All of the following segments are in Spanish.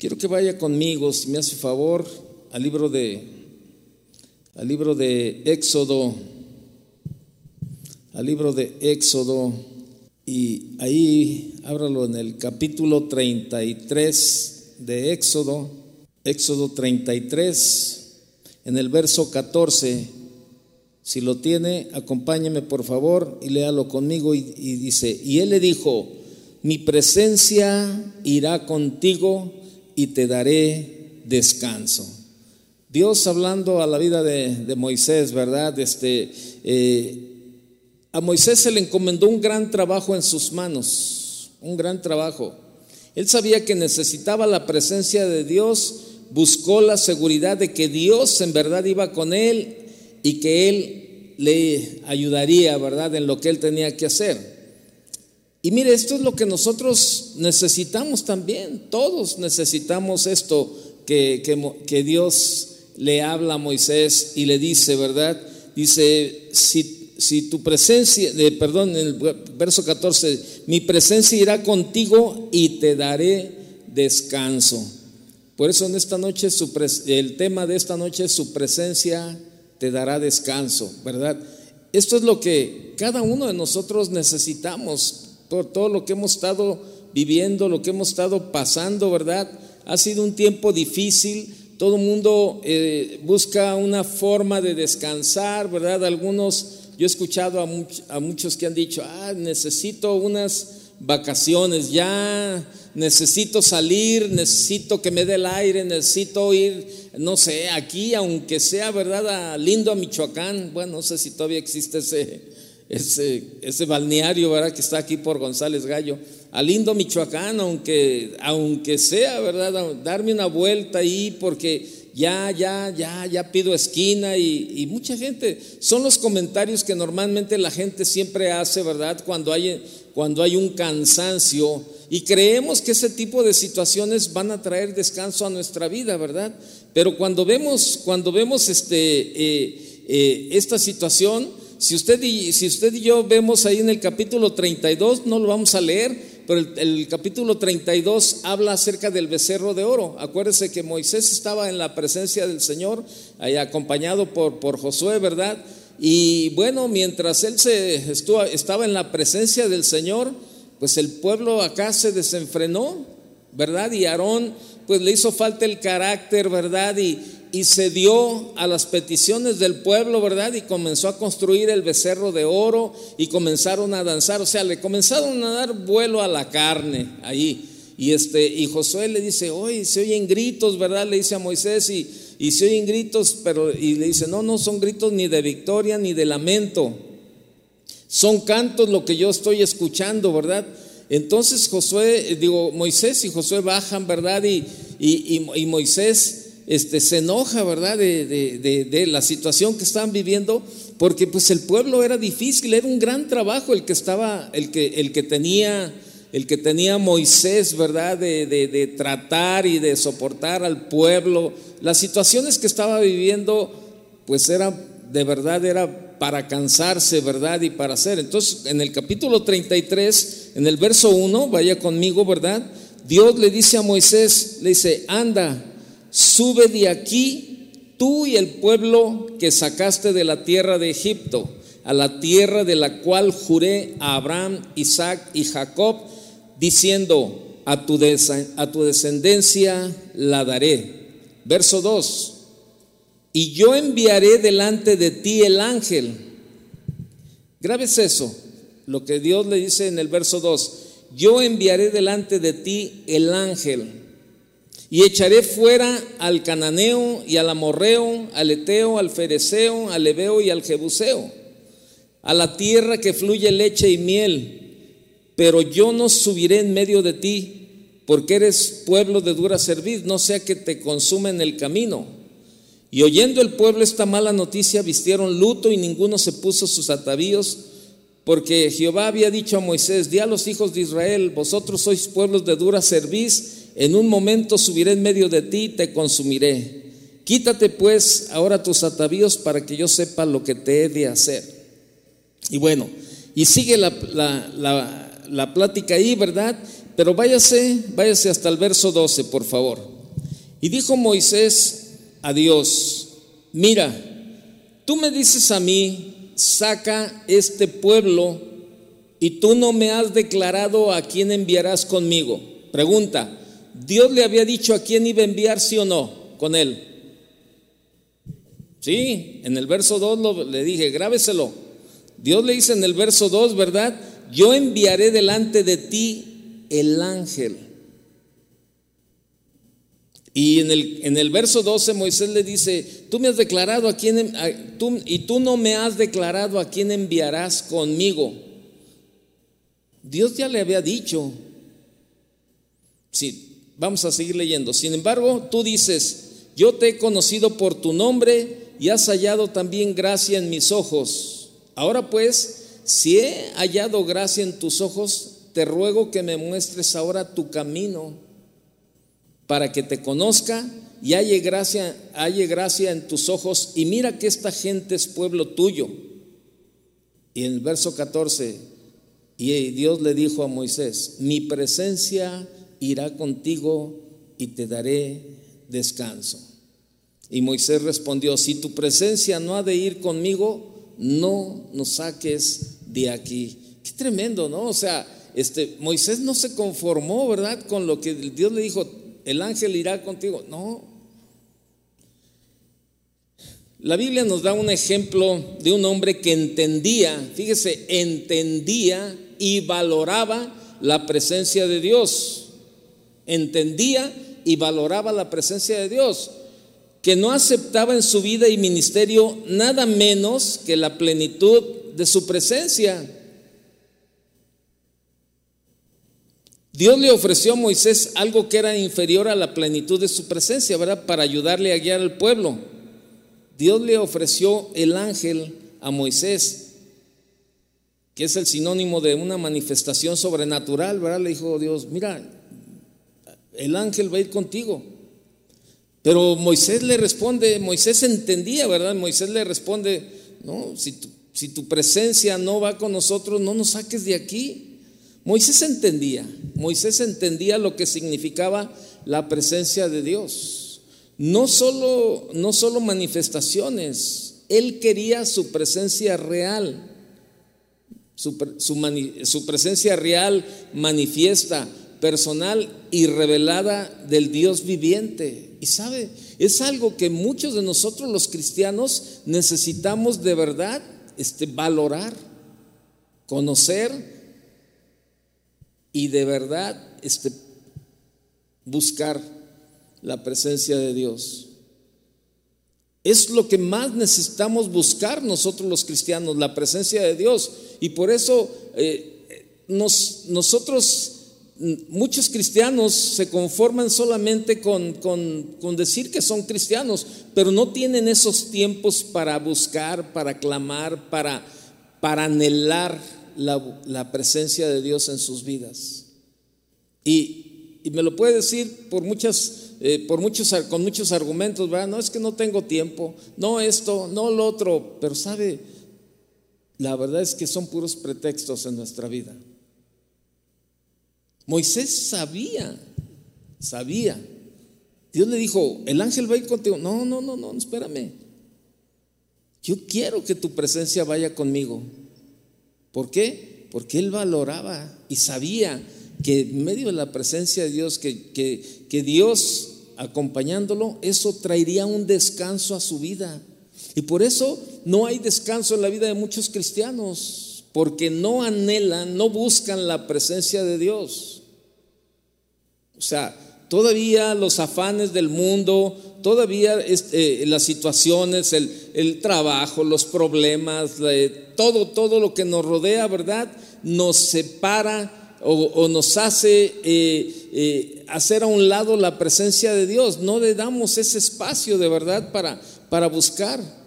Quiero que vaya conmigo, si me hace favor, al libro de al libro de Éxodo, al libro de Éxodo y ahí ábralo en el capítulo 33 de Éxodo, Éxodo 33, en el verso 14. Si lo tiene, acompáñeme por favor y léalo conmigo y, y dice, y él le dijo, mi presencia irá contigo y te daré descanso. Dios hablando a la vida de, Moisés, ¿verdad? Este, eh, a Moisés se le encomendó un gran trabajo en sus manos, un gran trabajo. Él sabía que necesitaba la presencia de Dios, buscó la seguridad de que Dios en verdad iba con él y que él le ayudaría, ¿verdad?, en lo que él tenía que hacer. Y mire, esto es lo que nosotros necesitamos también, todos necesitamos esto que, Dios le habla a Moisés y le dice, ¿verdad? Dice, si, tu presencia, perdón, en el verso 14, mi presencia irá contigo y te daré descanso. Por eso en esta noche, el tema de esta noche es su presencia te dará descanso, ¿verdad? Esto es lo que cada uno de nosotros necesitamos por todo lo que hemos estado viviendo, lo que hemos estado pasando, ¿verdad? Ha sido un tiempo difícil, todo el mundo eh, busca una forma de descansar, ¿verdad? Algunos, yo he escuchado a, a muchos que han dicho, ah, necesito unas vacaciones, ya necesito salir, necesito que me dé el aire, necesito ir, no sé, aquí, aunque sea, ¿verdad? Lindo a Michoacán, bueno, no sé si todavía existe ese, ese, ese balneario, ¿verdad? Que está aquí por González Gallo, a lindo Michoacán, aunque, aunque sea, ¿verdad? Darme una vuelta ahí porque ya, ya, ya, ya pido esquina y, y, mucha gente, son los comentarios que normalmente la gente siempre hace, ¿verdad? Cuando hay, cuando hay un cansancio y creemos que ese tipo de situaciones van a traer descanso a nuestra vida, ¿verdad? Pero cuando vemos, cuando vemos este, eh, eh, esta situación, si usted, y, si usted y yo vemos ahí en el capítulo 32, no lo vamos a leer, pero el, capítulo 32 habla acerca del becerro de oro. Acuérdese que Moisés estaba en la presencia del Señor, ahí acompañado por, por Josué, ¿verdad? Y bueno, mientras él se estuvo, estaba en la presencia del Señor, pues el pueblo acá se desenfrenó, ¿verdad? Y Aarón, pues le hizo falta el carácter, ¿verdad? Y, y se dio a las peticiones del pueblo, ¿verdad? Y comenzó a construir el becerro de oro y comenzaron a danzar, o sea, le comenzaron a dar vuelo a la carne ahí. Y, este, y Josué le dice, oye, se oyen gritos, ¿verdad? Le dice a Moisés y, y se oyen gritos, pero y le dice, no, no son gritos ni de victoria ni de lamento. Son cantos lo que yo estoy escuchando, ¿verdad? Entonces Josué, digo, Moisés y Josué bajan, ¿verdad? Y, y, y Moisés este, se enoja, ¿verdad?, de, la situación que estaban viviendo, porque pues el pueblo era difícil, era un gran trabajo el que estaba, el que, el que tenía, el que tenía Moisés, ¿verdad?, de, tratar y de soportar al pueblo. Las situaciones que estaba viviendo, pues era, de verdad, era para cansarse, ¿verdad? Y para hacer. Entonces, en el capítulo 33, en el verso 1, vaya conmigo, ¿verdad? Dios le dice a Moisés, le dice, anda, sube de aquí tú y el pueblo que sacaste de la tierra de Egipto, a la tierra de la cual juré a Abraham, Isaac y Jacob, diciendo, a tu, a tu descendencia la daré. Verso 2, y yo enviaré delante de ti el ángel. Grabes eso, lo que Dios le dice en el verso 2, yo enviaré delante de ti el ángel y echaré fuera al cananeo y al amorreo, al eteo, al fereceo, al ebeo y al jebuseo, a la tierra que fluye leche y miel. Pero yo no subiré en medio de ti, porque eres pueblo de dura cerviz, no sea que te consumen el camino. Y oyendo el pueblo esta mala noticia, vistieron luto y ninguno se puso sus atavíos, porque Jehová había dicho a Moisés, di a los hijos de Israel, vosotros sois pueblos de dura cerviz, en un momento subiré en medio de ti y te consumiré. Quítate pues ahora tus atavíos para que yo sepa lo que te he de hacer. Y bueno, y sigue la, la, plática ahí, ¿verdad? pero váyase, váyase hasta el verso 12, por favor. Y dijo Moisés a Dios, mira, tú me dices a mí, saca este pueblo y tú no me has declarado a quién enviarás conmigo. Pregunta, ¿Dios le había dicho a quién iba a enviar, sí o no, con él? Sí, en el verso 2 le dije, grábeselo. Dios le dice en el verso 2, ¿verdad? Yo enviaré delante de ti el ángel. Y en el, en el verso 12 Moisés le dice, tú me has declarado a quién, y tú no me has declarado a quién enviarás conmigo. Dios ya le había dicho. Sí, vamos a seguir leyendo. Sin embargo, tú dices, yo te he conocido por tu nombre y has hallado también gracia en mis ojos. Ahora pues, si he hallado gracia en tus ojos, te ruego que me muestres ahora tu camino para que te conozca y halle gracia, halle gracia en tus ojos y mira que esta gente es pueblo tuyo. Y en el verso 14, y Dios le dijo a Moisés, mi presencia irá contigo y te daré descanso. Y Moisés respondió, si tu presencia no ha de ir conmigo, no nos saques de aquí. Qué tremendo, ¿no? O sea, este, Moisés no se conformó, ¿verdad? Con lo que Dios le dijo, el ángel irá contigo. No. La Biblia nos da un ejemplo de un hombre que entendía, fíjese, entendía y valoraba la presencia de Dios. Entendía y valoraba la presencia de Dios que no aceptaba en su vida y ministerio nada menos que la plenitud de su presencia. Dios le ofreció a Moisés algo que era inferior a la plenitud de su presencia, ¿verdad? Para ayudarle a guiar al pueblo. Dios le ofreció el ángel a Moisés, que es el sinónimo de una manifestación sobrenatural, ¿verdad? Le dijo Dios, mira, el ángel va a ir contigo. Pero Moisés le responde, Moisés entendía, ¿verdad? Moisés le responde, no, si tu, presencia no va con nosotros, no nos saques de aquí. Moisés entendía, Moisés entendía lo que significaba la presencia de Dios. No solo, no solo manifestaciones, él quería su presencia real. Su presencia real manifiesta, personal y revelada del Dios viviente. Y sabe, es algo que muchos de nosotros los cristianos necesitamos de verdad este, valorar, conocer y de verdad este, buscar la presencia de Dios. Es lo que más necesitamos buscar nosotros los cristianos, la presencia de Dios. Y por eso eh, nos, nosotros muchos cristianos se conforman solamente con, decir que son cristianos, pero no tienen esos tiempos para buscar, para clamar, para, para anhelar la, presencia de Dios en sus vidas. Y, me lo puede decir por muchas, eh, por muchos, con muchos argumentos, ¿verdad? No es que no tengo tiempo, no esto, no lo otro, pero sabe, la verdad es que son puros pretextos en nuestra vida. Moisés sabía, sabía. Dios le dijo, el ángel va a ir contigo. No, no, no, no, espérame. Yo quiero que tu presencia vaya conmigo. ¿Por qué? Porque él valoraba y sabía que en medio de la presencia de Dios, que, que, que Dios acompañándolo, eso traería un descanso a su vida. Y por eso no hay descanso en la vida de muchos cristianos, porque no anhelan, no buscan la presencia de Dios. O sea, todavía los afanes del mundo, todavía este, las situaciones, el, trabajo, los problemas, todo, todo lo que nos rodea, ¿verdad? Nos separa o, nos hace eh, eh, hacer a un lado la presencia de Dios. No le damos ese espacio de verdad para, para buscar.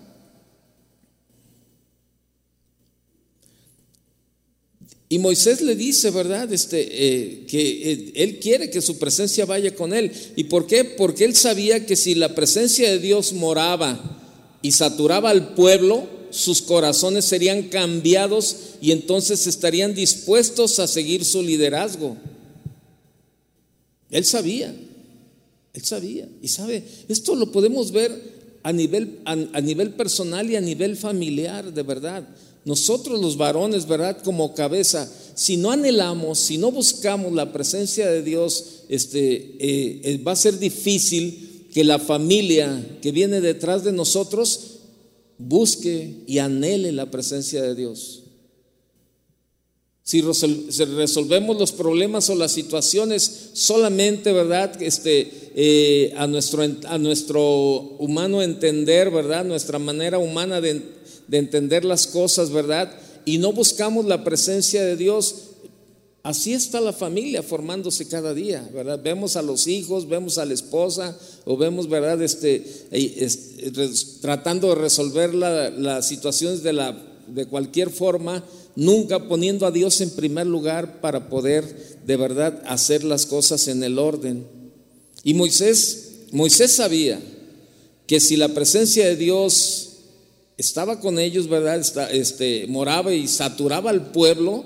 Y Moisés le dice, ¿verdad? Este, eh, que eh, él quiere que su presencia vaya con él. ¿Y por qué? Porque él sabía que si la presencia de Dios moraba y saturaba al pueblo, sus corazones serían cambiados y entonces estarían dispuestos a seguir su liderazgo. Él sabía, él sabía. Y sabe, esto lo podemos ver a nivel, a, nivel personal y a nivel familiar, de verdad. Nosotros los varones, ¿verdad? Como cabeza, si no anhelamos, si no buscamos la presencia de Dios, este, eh, eh, va a ser difícil que la familia que viene detrás de nosotros busque y anhele la presencia de Dios. Si resolvemos los problemas o las situaciones solamente, ¿verdad? Este, eh, a, nuestro, a nuestro humano entender, ¿verdad? Nuestra manera humana de, de entender las cosas, ¿verdad? Y no buscamos la presencia de Dios, Así está la familia formándose cada día, ¿verdad? Vemos a los hijos, vemos a la esposa, o vemos, ¿verdad? Este, tratando de resolver las situaciones de, la, de cualquier forma, nunca poniendo a Dios en primer lugar para poder de verdad hacer las cosas en el orden. Y Moisés, Moisés sabía que si la presencia de Dios estaba con ellos, ¿verdad? Este, moraba y saturaba al pueblo,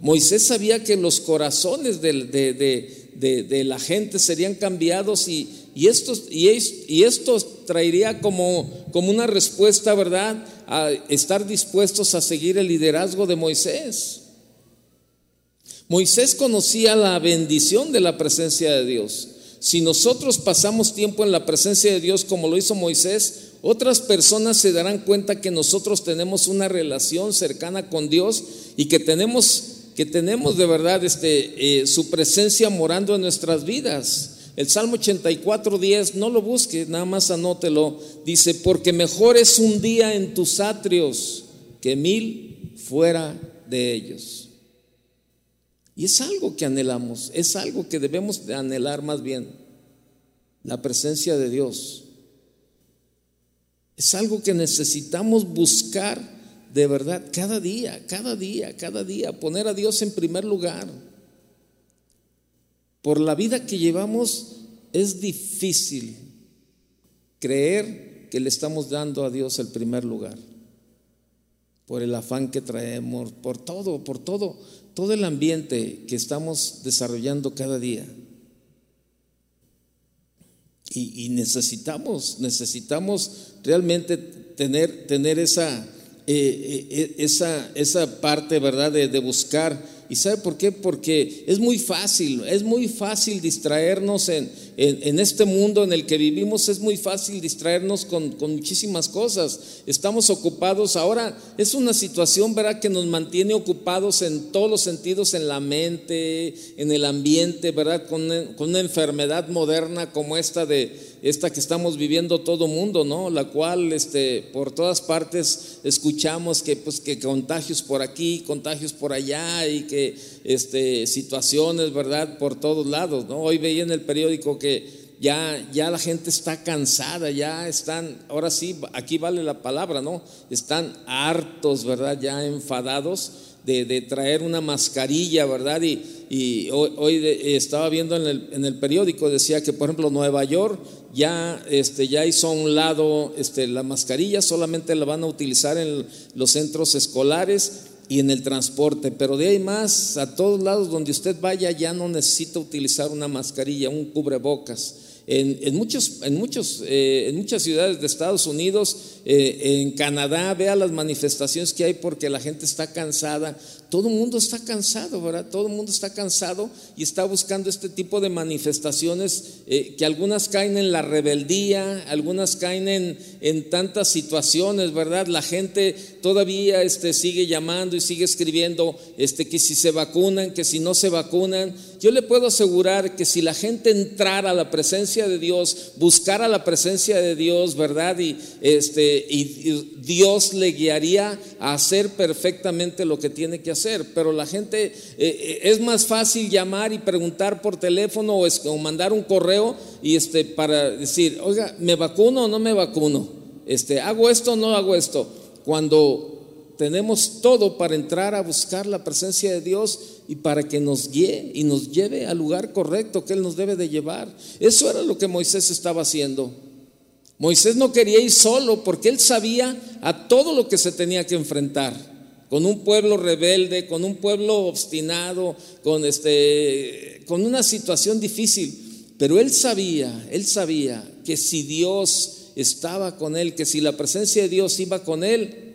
Moisés sabía que los corazones de, la gente serían cambiados y, y, esto, y, esto traería como, como una respuesta, ¿verdad? A estar dispuestos a seguir el liderazgo de Moisés. Moisés conocía la bendición de la presencia de Dios. Si nosotros pasamos tiempo en la presencia de Dios como lo hizo Moisés, otras personas se darán cuenta que nosotros tenemos una relación cercana con Dios y que tenemos que tenemos de verdad este, eh, su presencia morando en nuestras vidas. El Salmo 84, 10, no lo busque, nada más anótelo. Dice, porque mejor es un día en tus atrios que mil fuera de ellos. Y es algo que anhelamos, es algo que debemos de anhelar más bien, la presencia de Dios. Es algo que necesitamos buscar de verdad, cada día, cada día, cada día, poner a Dios en primer lugar. Por la vida que llevamos es difícil creer que le estamos dando a Dios el primer lugar. Por el afán que traemos, por todo, por todo, todo el ambiente que estamos desarrollando cada día. Y, necesitamos, necesitamos realmente tener, tener esa, eh, eh, esa, esa parte, ¿verdad?, de, de buscar ¿Y sabe por qué? Porque es muy fácil, es muy fácil distraernos en, en, este mundo en el que vivimos, es muy fácil distraernos con, con, muchísimas cosas. Estamos ocupados, ahora es una situación, ¿verdad?, que nos mantiene ocupados en todos los sentidos, en la mente, en el ambiente, ¿verdad?, con, con una enfermedad moderna como esta de esta que estamos viviendo todo mundo, ¿no? La cual este, por todas partes escuchamos que, pues, que contagios por aquí, contagios por allá y que este, situaciones, ¿verdad? Por todos lados, ¿no? Hoy veía en el periódico que ya, ya la gente está cansada, ya están, ahora sí, aquí vale la palabra, ¿no? Están hartos, ¿verdad? Ya enfadados de, traer una mascarilla, ¿verdad? Y, hoy, estaba viendo en el, en el, periódico, decía que, por ejemplo, Nueva York ya, este, ya hizo a un lado este, la mascarilla, solamente la van a utilizar en los centros escolares y en el transporte, pero de ahí más, a todos lados donde usted vaya ya no necesita utilizar una mascarilla, un cubrebocas. En, muchos, en, muchos, eh, en muchas ciudades de Estados Unidos, eh, en Canadá, vea las manifestaciones que hay porque la gente está cansada todo el mundo está cansado, ¿verdad? Todo el mundo está cansado y está buscando este tipo de manifestaciones eh, que algunas caen en la rebeldía, algunas caen en, en, tantas situaciones, ¿verdad? La gente todavía este, sigue llamando y sigue escribiendo este, que si se vacunan, que si no se vacunan. Yo le puedo asegurar que si la gente entrara a la presencia de Dios, buscara la presencia de Dios, ¿verdad? Y, este, y Dios le guiaría a hacer perfectamente lo que tiene que hacer pero la gente eh, eh, es más fácil llamar y preguntar por teléfono o, mandar un correo y este para decir, oiga, ¿me vacuno o no me vacuno? Este, ¿hago esto o no hago esto? Cuando tenemos todo para entrar a buscar la presencia de Dios y para que nos guíe y nos lleve al lugar correcto que Él nos debe de llevar. Eso era lo que Moisés estaba haciendo. Moisés no quería ir solo porque él sabía a todo lo que se tenía que enfrentar. Con un pueblo rebelde, con un pueblo obstinado, con, este, con una situación difícil. Pero él sabía, él sabía que si Dios estaba con él, que si la presencia de Dios iba con él,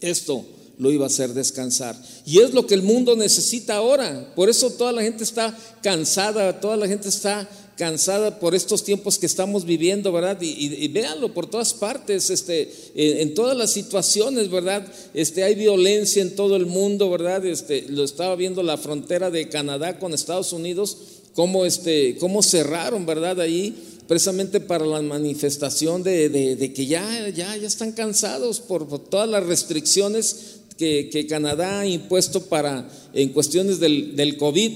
esto lo iba a hacer descansar. Y es lo que el mundo necesita ahora. Por eso toda la gente está cansada, toda la gente está cansada por estos tiempos que estamos viviendo, ¿verdad? Y, véanlo por todas partes, este, en, todas las situaciones, ¿verdad? Este, hay violencia en todo el mundo, ¿verdad? Este, lo estaba viendo la frontera de Canadá con Estados Unidos, cómo, este, cómo cerraron, ¿verdad? Ahí precisamente para la manifestación de, que ya, ya, ya están cansados por, todas las restricciones que, Canadá ha impuesto para, en cuestiones del, del COVID.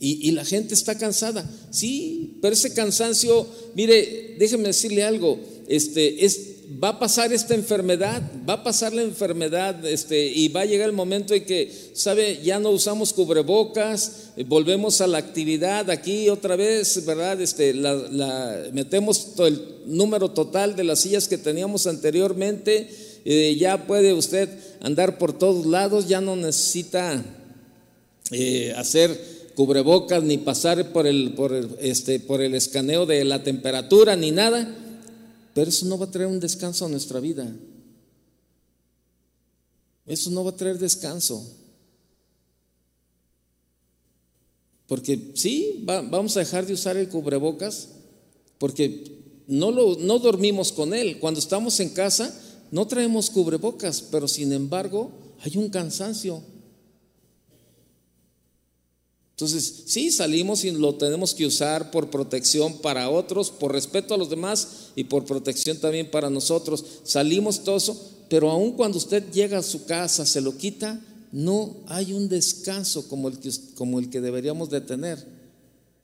Y, la gente está cansada. Sí, pero ese cansancio, mire, déjeme decirle algo, este, es, va a pasar esta enfermedad, va a pasar la enfermedad, este, y va a llegar el momento en que, sabe, ya no usamos cubrebocas, eh, volvemos a la actividad aquí otra vez, ¿verdad? Este, la, metemos todo el número total de las sillas que teníamos anteriormente, eh, ya puede usted andar por todos lados, ya no necesita eh, hacer cubrebocas, ni pasar por el, por, este, por el escaneo de la temperatura, ni nada. Pero eso no va a traer un descanso a nuestra vida. Eso no va a traer descanso. Porque sí, vamos a dejar de usar el cubrebocas porque no, lo, no dormimos con él. Cuando estamos en casa no traemos cubrebocas, pero sin embargo hay un cansancio. Entonces, sí, salimos y lo tenemos que usar por protección para otros, por respeto a los demás y por protección también para nosotros. Salimos todo eso, pero aun cuando usted llega a su casa, se lo quita, no hay un descanso como el que, como el que deberíamos de tener.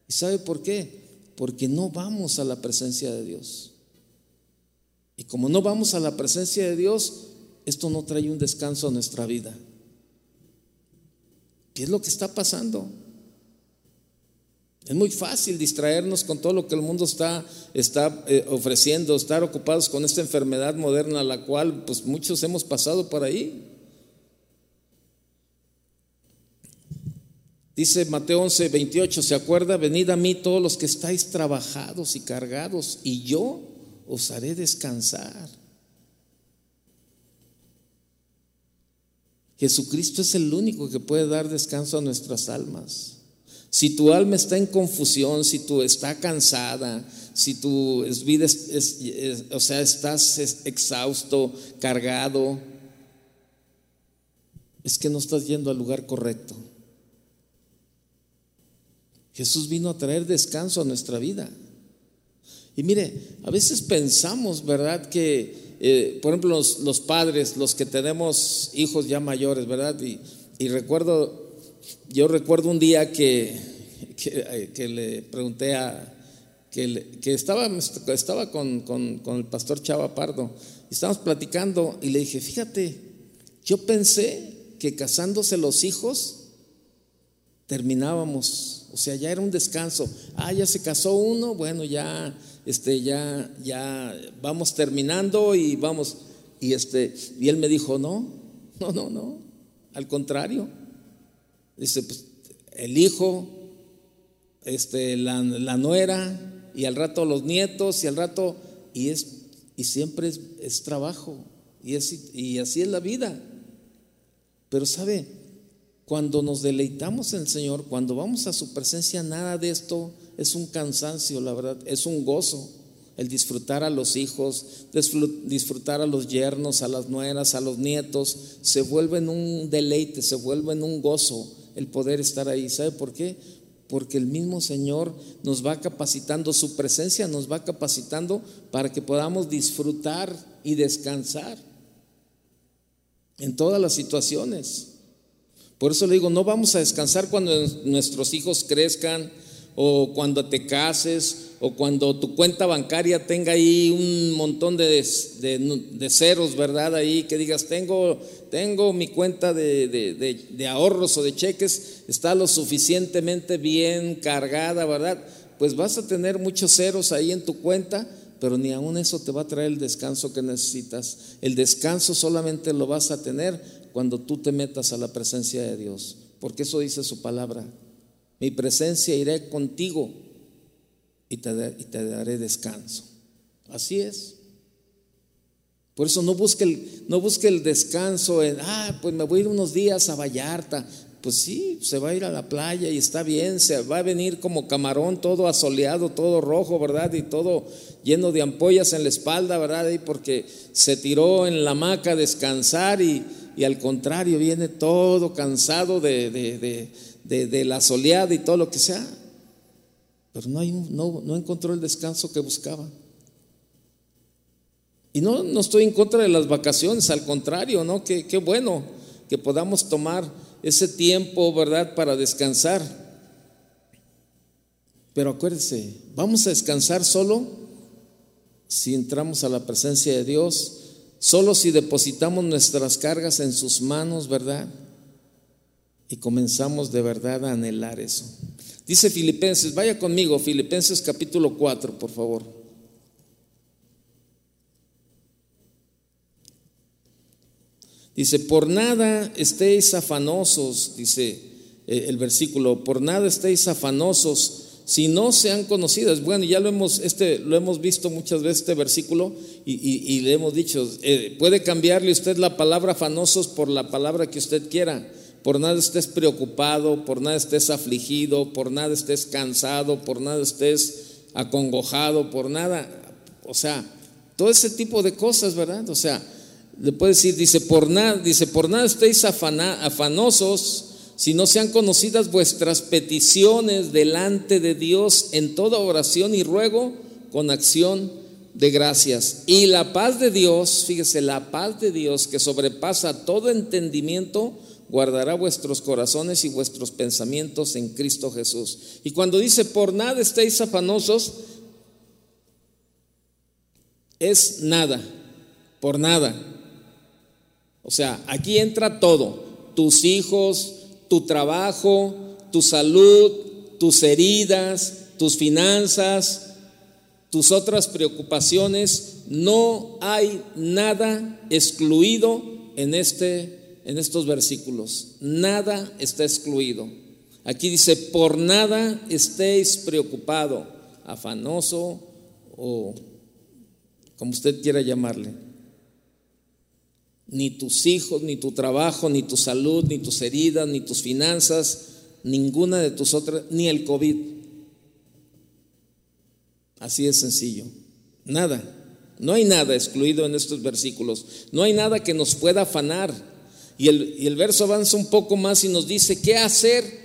¿Y sabe por qué? Porque no vamos a la presencia de Dios. Y como no vamos a la presencia de Dios, esto no trae un descanso a nuestra vida. ¿Qué es lo que está pasando? Es muy fácil distraernos con todo lo que el mundo está, está eh, ofreciendo, estar ocupados con esta enfermedad moderna, la cual pues muchos hemos pasado por ahí. Dice Mateo 11, 28, ¿se acuerda? Venid a mí todos los que estáis trabajados y cargados, y yo os haré descansar. Jesucristo es el único que puede dar descanso a nuestras almas. Si tu alma está en confusión, si tú estás cansada, si tu vida es, o sea, estás exhausto, cargado, es que no estás yendo al lugar correcto. Jesús vino a traer descanso a nuestra vida. Y mire, a veces pensamos, ¿verdad? Que, eh, por ejemplo, los, padres, los que tenemos hijos ya mayores, ¿verdad? Y recuerdo yo recuerdo un día que, que, le pregunté a, que, que estaba, estaba con, con, con, el pastor Chava Pardo, y estábamos platicando y le dije, fíjate, yo pensé que casándose los hijos terminábamos, o sea, ya era un descanso. Ah, ya se casó uno, bueno, ya, este, ya, ya vamos terminando y vamos. Y este, y él me dijo, no, no, no, no, al contrario. Dice, pues el hijo, este, la, nuera, y al rato los nietos, y al rato, y, es, y siempre es, trabajo, y, es, y así es la vida. Pero sabe, cuando nos deleitamos en el Señor, cuando vamos a su presencia, nada de esto es un cansancio, la verdad, es un gozo. El disfrutar a los hijos, disfrutar a los yernos, a las nueras, a los nietos, se vuelve en un deleite, se vuelve en un gozo el poder estar ahí. ¿Sabe por qué? Porque el mismo Señor nos va capacitando, su presencia nos va capacitando para que podamos disfrutar y descansar en todas las situaciones. Por eso le digo, no vamos a descansar cuando nuestros hijos crezcan o cuando te cases o cuando tu cuenta bancaria tenga ahí un montón de, ceros, ¿verdad? Ahí que digas, tengo, tengo mi cuenta de, ahorros o de cheques, está lo suficientemente bien cargada, ¿verdad? Pues vas a tener muchos ceros ahí en tu cuenta, pero ni aún eso te va a traer el descanso que necesitas. El descanso solamente lo vas a tener cuando tú te metas a la presencia de Dios, porque eso dice su palabra. Mi presencia iré contigo y te, y te daré descanso. Así es. Por eso no busque, el, no busque el descanso en, ah, pues me voy a ir unos días a Vallarta. Pues sí, se va a ir a la playa y está bien, se va a venir como camarón todo asoleado, todo rojo, ¿verdad? Y todo lleno de ampollas en la espalda, ¿verdad? Y porque se tiró en la hamaca a descansar y, al contrario viene todo cansado de, de, la soleada y todo lo que sea. Pero no, hay, no, no encontró el descanso que buscaba. Y no, no estoy en contra de las vacaciones, al contrario, ¿no? Qué, qué bueno que podamos tomar ese tiempo, ¿verdad?, para descansar. Pero acuérdese, vamos a descansar solo si entramos a la presencia de Dios, solo si depositamos nuestras cargas en sus manos, ¿verdad? Y comenzamos de verdad a anhelar eso. Dice Filipenses, vaya conmigo, Filipenses capítulo 4, por favor. Dice, por nada estéis afanosos, dice eh, el versículo, por nada estéis afanosos si no sean conocidas. Bueno, ya lo hemos, este, lo hemos visto muchas veces este versículo y, le hemos dicho, eh, puede cambiarle usted la palabra afanosos por la palabra que usted quiera. Por nada estés preocupado, por nada estés afligido, por nada estés cansado, por nada estés acongojado, por nada, o sea, todo ese tipo de cosas, ¿verdad? O sea, le puede decir, dice, por nada, dice, por nada estéis afanosos, si no sean conocidas vuestras peticiones delante de Dios en toda oración y ruego con acción de gracias. Y la paz de Dios, fíjese, la paz de Dios que sobrepasa todo entendimiento, guardará vuestros corazones y vuestros pensamientos en Cristo Jesús. Y cuando dice, por nada estéis afanosos, es nada, por nada. O sea, aquí entra todo, tus hijos, tu trabajo, tu salud, tus heridas, tus finanzas, tus otras preocupaciones. No hay nada excluido en, este, en estos versículos. Nada está excluido. Aquí dice, por nada estéis preocupado, afanoso o como usted quiera llamarle ni tus hijos, ni tu trabajo, ni tu salud, ni tus heridas, ni tus finanzas, ninguna de tus otras, ni el COVID. Así es sencillo. Nada. No hay nada excluido en estos versículos. No hay nada que nos pueda afanar. Y el, y el verso avanza un poco más y nos dice qué hacer.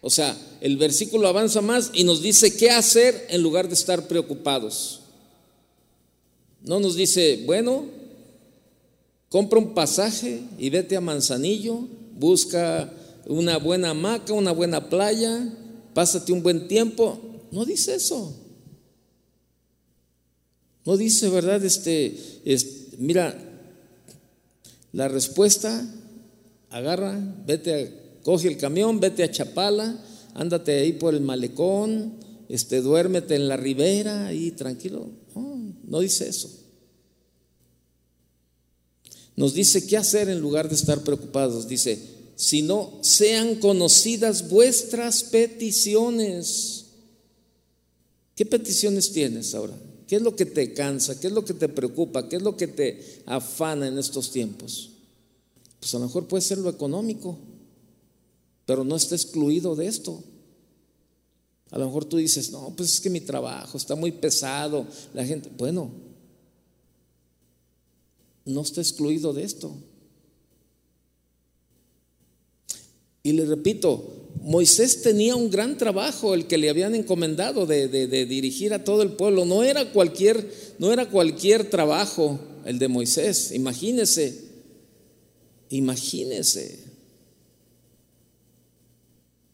O sea, el versículo avanza más y nos dice qué hacer en lugar de estar preocupados. No nos dice, bueno, Compra un pasaje y vete a Manzanillo, busca una buena hamaca, una buena playa, pásate un buen tiempo. No dice eso. No dice, ¿verdad? Este, mira, la respuesta, agarra, vete a, coge el camión, vete a Chapala, ándate ahí por el malecón, este, duérmete en la ribera y tranquilo. No dice eso nos dice qué hacer en lugar de estar preocupados. Dice, si no sean conocidas vuestras peticiones. ¿Qué peticiones tienes ahora? ¿Qué es lo que te cansa? ¿Qué es lo que te preocupa? ¿Qué es lo que te afana en estos tiempos? Pues a lo mejor puede ser lo económico, pero no está excluido de esto. A lo mejor tú dices, no, pues es que mi trabajo está muy pesado, la gente, bueno, no está excluido de esto. Y le repito, Moisés tenía un gran trabajo, el que le habían encomendado de, dirigir a todo el pueblo. No era cualquier, no era cualquier trabajo el de Moisés. Imagínese, imagínese,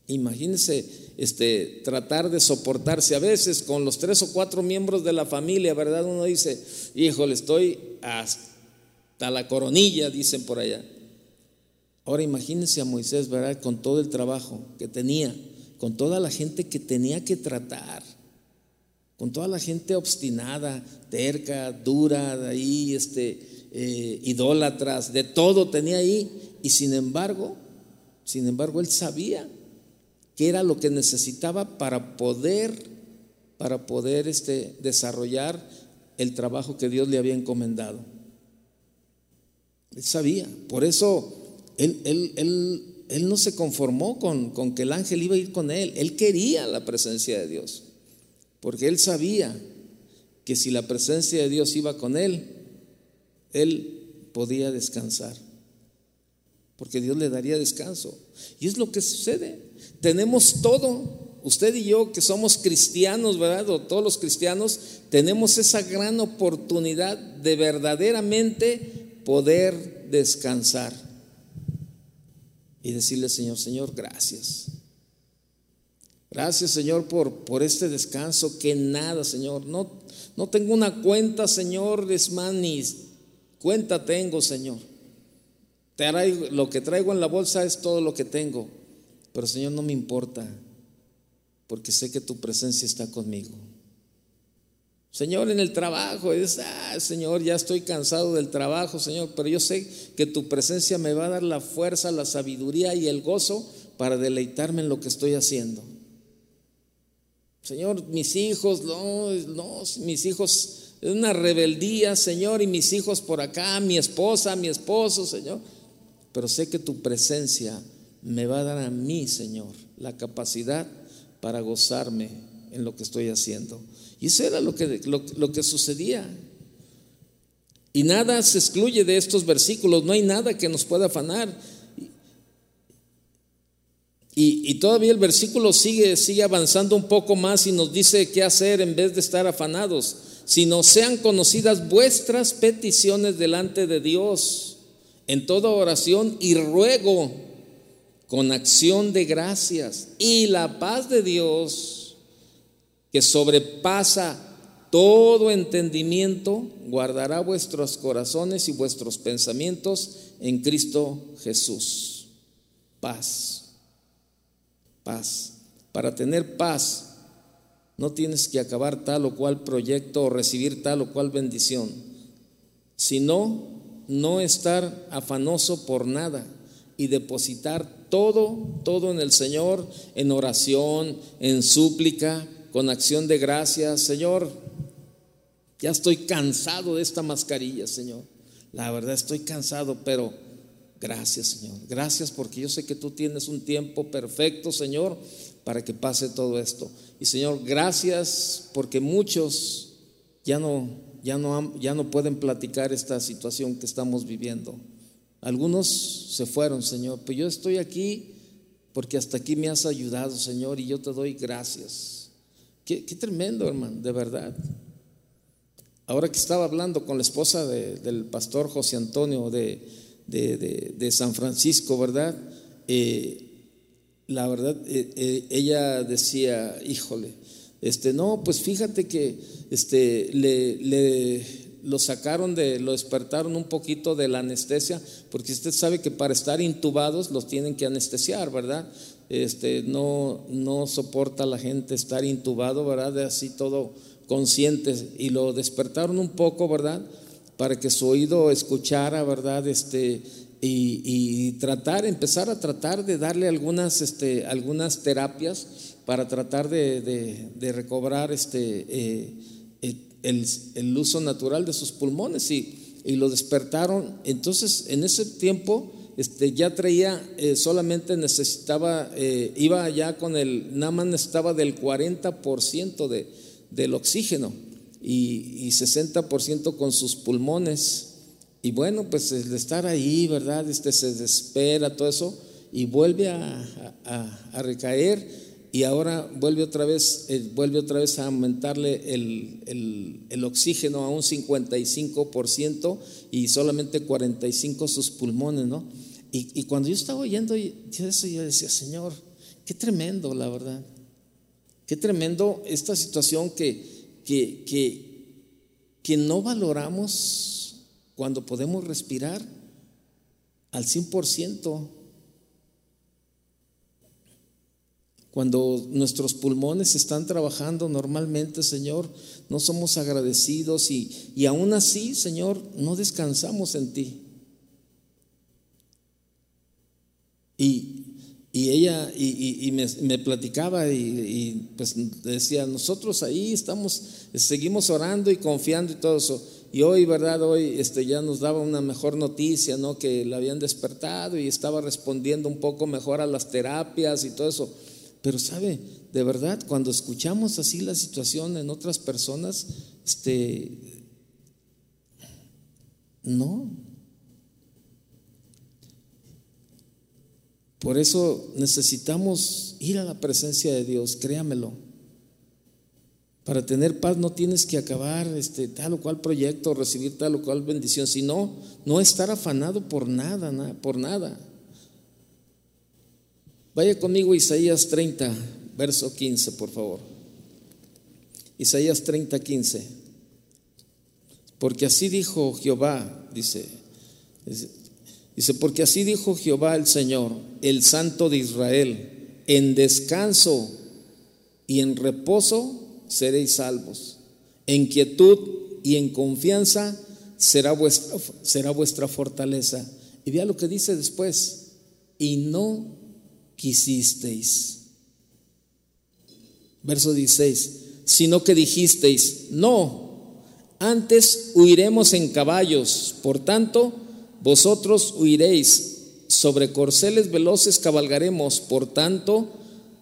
imagínese este, tratar de soportarse a veces con los tres o cuatro miembros de la familia, ¿verdad? Uno dice, híjole, estoy hasta la coronilla, dicen por allá. Ahora imagínense a Moisés, ¿verdad? Con todo el trabajo que tenía, con toda la gente que tenía que tratar, con toda la gente obstinada, terca, dura, de ahí, este, eh, idólatras, de todo tenía ahí. Y sin embargo, sin embargo, él sabía que era lo que necesitaba para poder, para poder este, desarrollar el trabajo que Dios le había encomendado. Él sabía. Por eso él, él, no se conformó con, con que el ángel iba a ir con él. Él quería la presencia de Dios. Porque él sabía que si la presencia de Dios iba con él, él podía descansar. Porque Dios le daría descanso. Y es lo que sucede. Tenemos todo. Usted y yo que somos cristianos, ¿verdad? O todos los cristianos, tenemos esa gran oportunidad de verdaderamente poder descansar. Y decirle, Señor, Señor, gracias. Gracias, Señor, por, por este descanso que nada, Señor. No, no tengo una cuenta, Señor, es más, ni cuenta tengo, Señor. lo que traigo en la bolsa es todo lo que tengo. Pero, Señor, no me importa, porque sé que tu presencia está conmigo. Señor, en el trabajo, es, ah, Señor, ya estoy cansado del trabajo, Señor, pero yo sé que tu presencia me va a dar la fuerza, la sabiduría y el gozo para deleitarme en lo que estoy haciendo. Señor, mis hijos, no, no, mis hijos, es una rebeldía, Señor, y mis hijos por acá, mi esposa, mi esposo, Señor. Pero sé que tu presencia me va a dar a mí, Señor, la capacidad para gozarme en lo que estoy haciendo. Y eso era lo que, lo que sucedía. Y nada se excluye de estos versículos, no hay nada que nos pueda afanar. Y, todavía el versículo sigue, sigue avanzando un poco más y nos dice qué hacer en vez de estar afanados, sino sean conocidas vuestras peticiones delante de Dios en toda oración y ruego con acción de gracias. Y la paz de Dios, que sobrepasa todo entendimiento, guardará vuestros corazones y vuestros pensamientos en Cristo Jesús. Paz paz. Para tener paz no tienes que acabar tal o cual proyecto o recibir tal o cual bendición, sino no estar afanoso por nada y depositar todo, todo en el Señor, en oración, en súplica, con acción de gracias. Señor, ya estoy cansado de esta mascarilla, Señor. La verdad estoy cansado, pero Gracias, Señor. Gracias porque yo sé que tú tienes un tiempo perfecto, Señor, para que pase todo esto. Y Señor, gracias porque muchos ya no, ya no, ya no pueden platicar esta situación que estamos viviendo. Algunos se fueron, Señor, pero yo estoy aquí porque hasta aquí me has ayudado, Señor, y yo te doy gracias. Qué, tremendo, hermano, de verdad. Ahora que estaba hablando con la esposa del pastor José Antonio de de, San Francisco, ¿verdad? Eh, la verdad, eh, eh, ella decía, híjole, este, no, pues fíjate que este, le, lo sacaron de, lo despertaron un poquito de la anestesia, porque usted sabe que para estar intubados los tienen que anestesiar, ¿verdad? Este, no, no soporta la gente estar intubado, ¿verdad? Así todo consciente, y lo despertaron un poco, ¿verdad? para que su oído escuchara, ¿verdad? Este, y, tratar, empezar a tratar de darle algunas, este, algunas terapias para tratar de, recobrar este, eh, el, uso natural de sus pulmones y, y, lo despertaron. Entonces, en ese tiempo este, ya traía, eh, solamente necesitaba, eh, iba ya con el, nada más necesitaba del 40% de, del oxígeno y, 60% con sus pulmones. Y bueno, pues el estar ahí, ¿verdad? Este se desespera, todo eso, y vuelve a, recaer y ahora vuelve otra vez, eh, vuelve otra vez a aumentarle el, oxígeno a un 55% y solamente 45% sus pulmones, ¿no? Y, cuando yo estaba oyendo eso, yo decía, Señor, qué tremendo, la verdad. Qué tremendo esta situación que, que, que, no valoramos cuando podemos respirar al 100%. Cuando nuestros pulmones están trabajando normalmente, Señor, no somos agradecidos y, y aún así, Señor, no descansamos en ti. Y, ella y, me, platicaba y, pues decía, nosotros ahí estamos, seguimos orando y confiando y todo eso. Y hoy, ¿verdad? Hoy este, ya nos daba una mejor noticia, ¿no? Que la habían despertado y estaba respondiendo un poco mejor a las terapias y todo eso. Pero sabe, de verdad, cuando escuchamos así la situación en otras personas, este, no, Por eso necesitamos ir a la presencia de Dios, créamelo. Para tener paz no tienes que acabar este, tal o cual proyecto, recibir tal o cual bendición, sino no estar afanado por nada, por nada. Vaya conmigo Isaías 30, verso 15, por favor. Isaías 30, 15. Porque así dijo Jehová, dice, Dice, porque así dijo Jehová el Señor, el Santo de Israel, en descanso y en reposo seréis salvos. En quietud y en confianza será vuestra, será vuestra fortaleza. Y vea lo que dice después, y no quisisteis. Verso 16, sino que dijisteis, no, antes huiremos en caballos, por tanto, vosotros huiréis, sobre corceles veloces cabalgaremos, por tanto,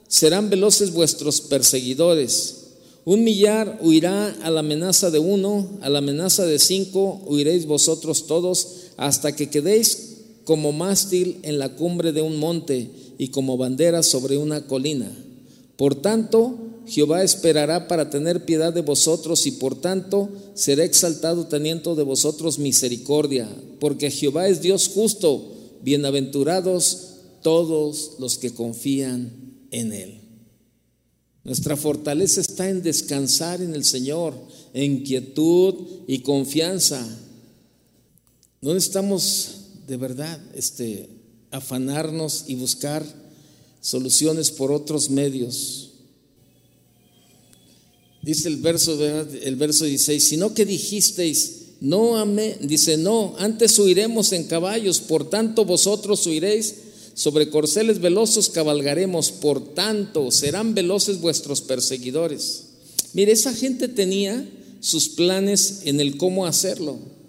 serán veloces vuestros perseguidores. Un millar huirá a la amenaza de uno, a la amenaza de cinco huiréis vosotros todos, hasta que quedéis como mástil en la cumbre de un monte y como bandera sobre una colina. Por tanto, Jehová esperará para tener piedad de vosotros y por tanto será exaltado teniendo de vosotros misericordia, porque Jehová es Dios justo, bienaventurados todos los que confían en Él. Nuestra fortaleza está en descansar en el Señor, en quietud y confianza. No necesitamos de verdad este, afanarnos y buscar soluciones por otros medios. Dice el verso, el verso 16, sino que dijisteis, no amé, dice, no, antes huiremos en caballos, por tanto vosotros huiréis, sobre corceles velosos cabalgaremos, por tanto serán veloces vuestros perseguidores. Mire, esa gente tenía sus planes en el cómo hacerlo.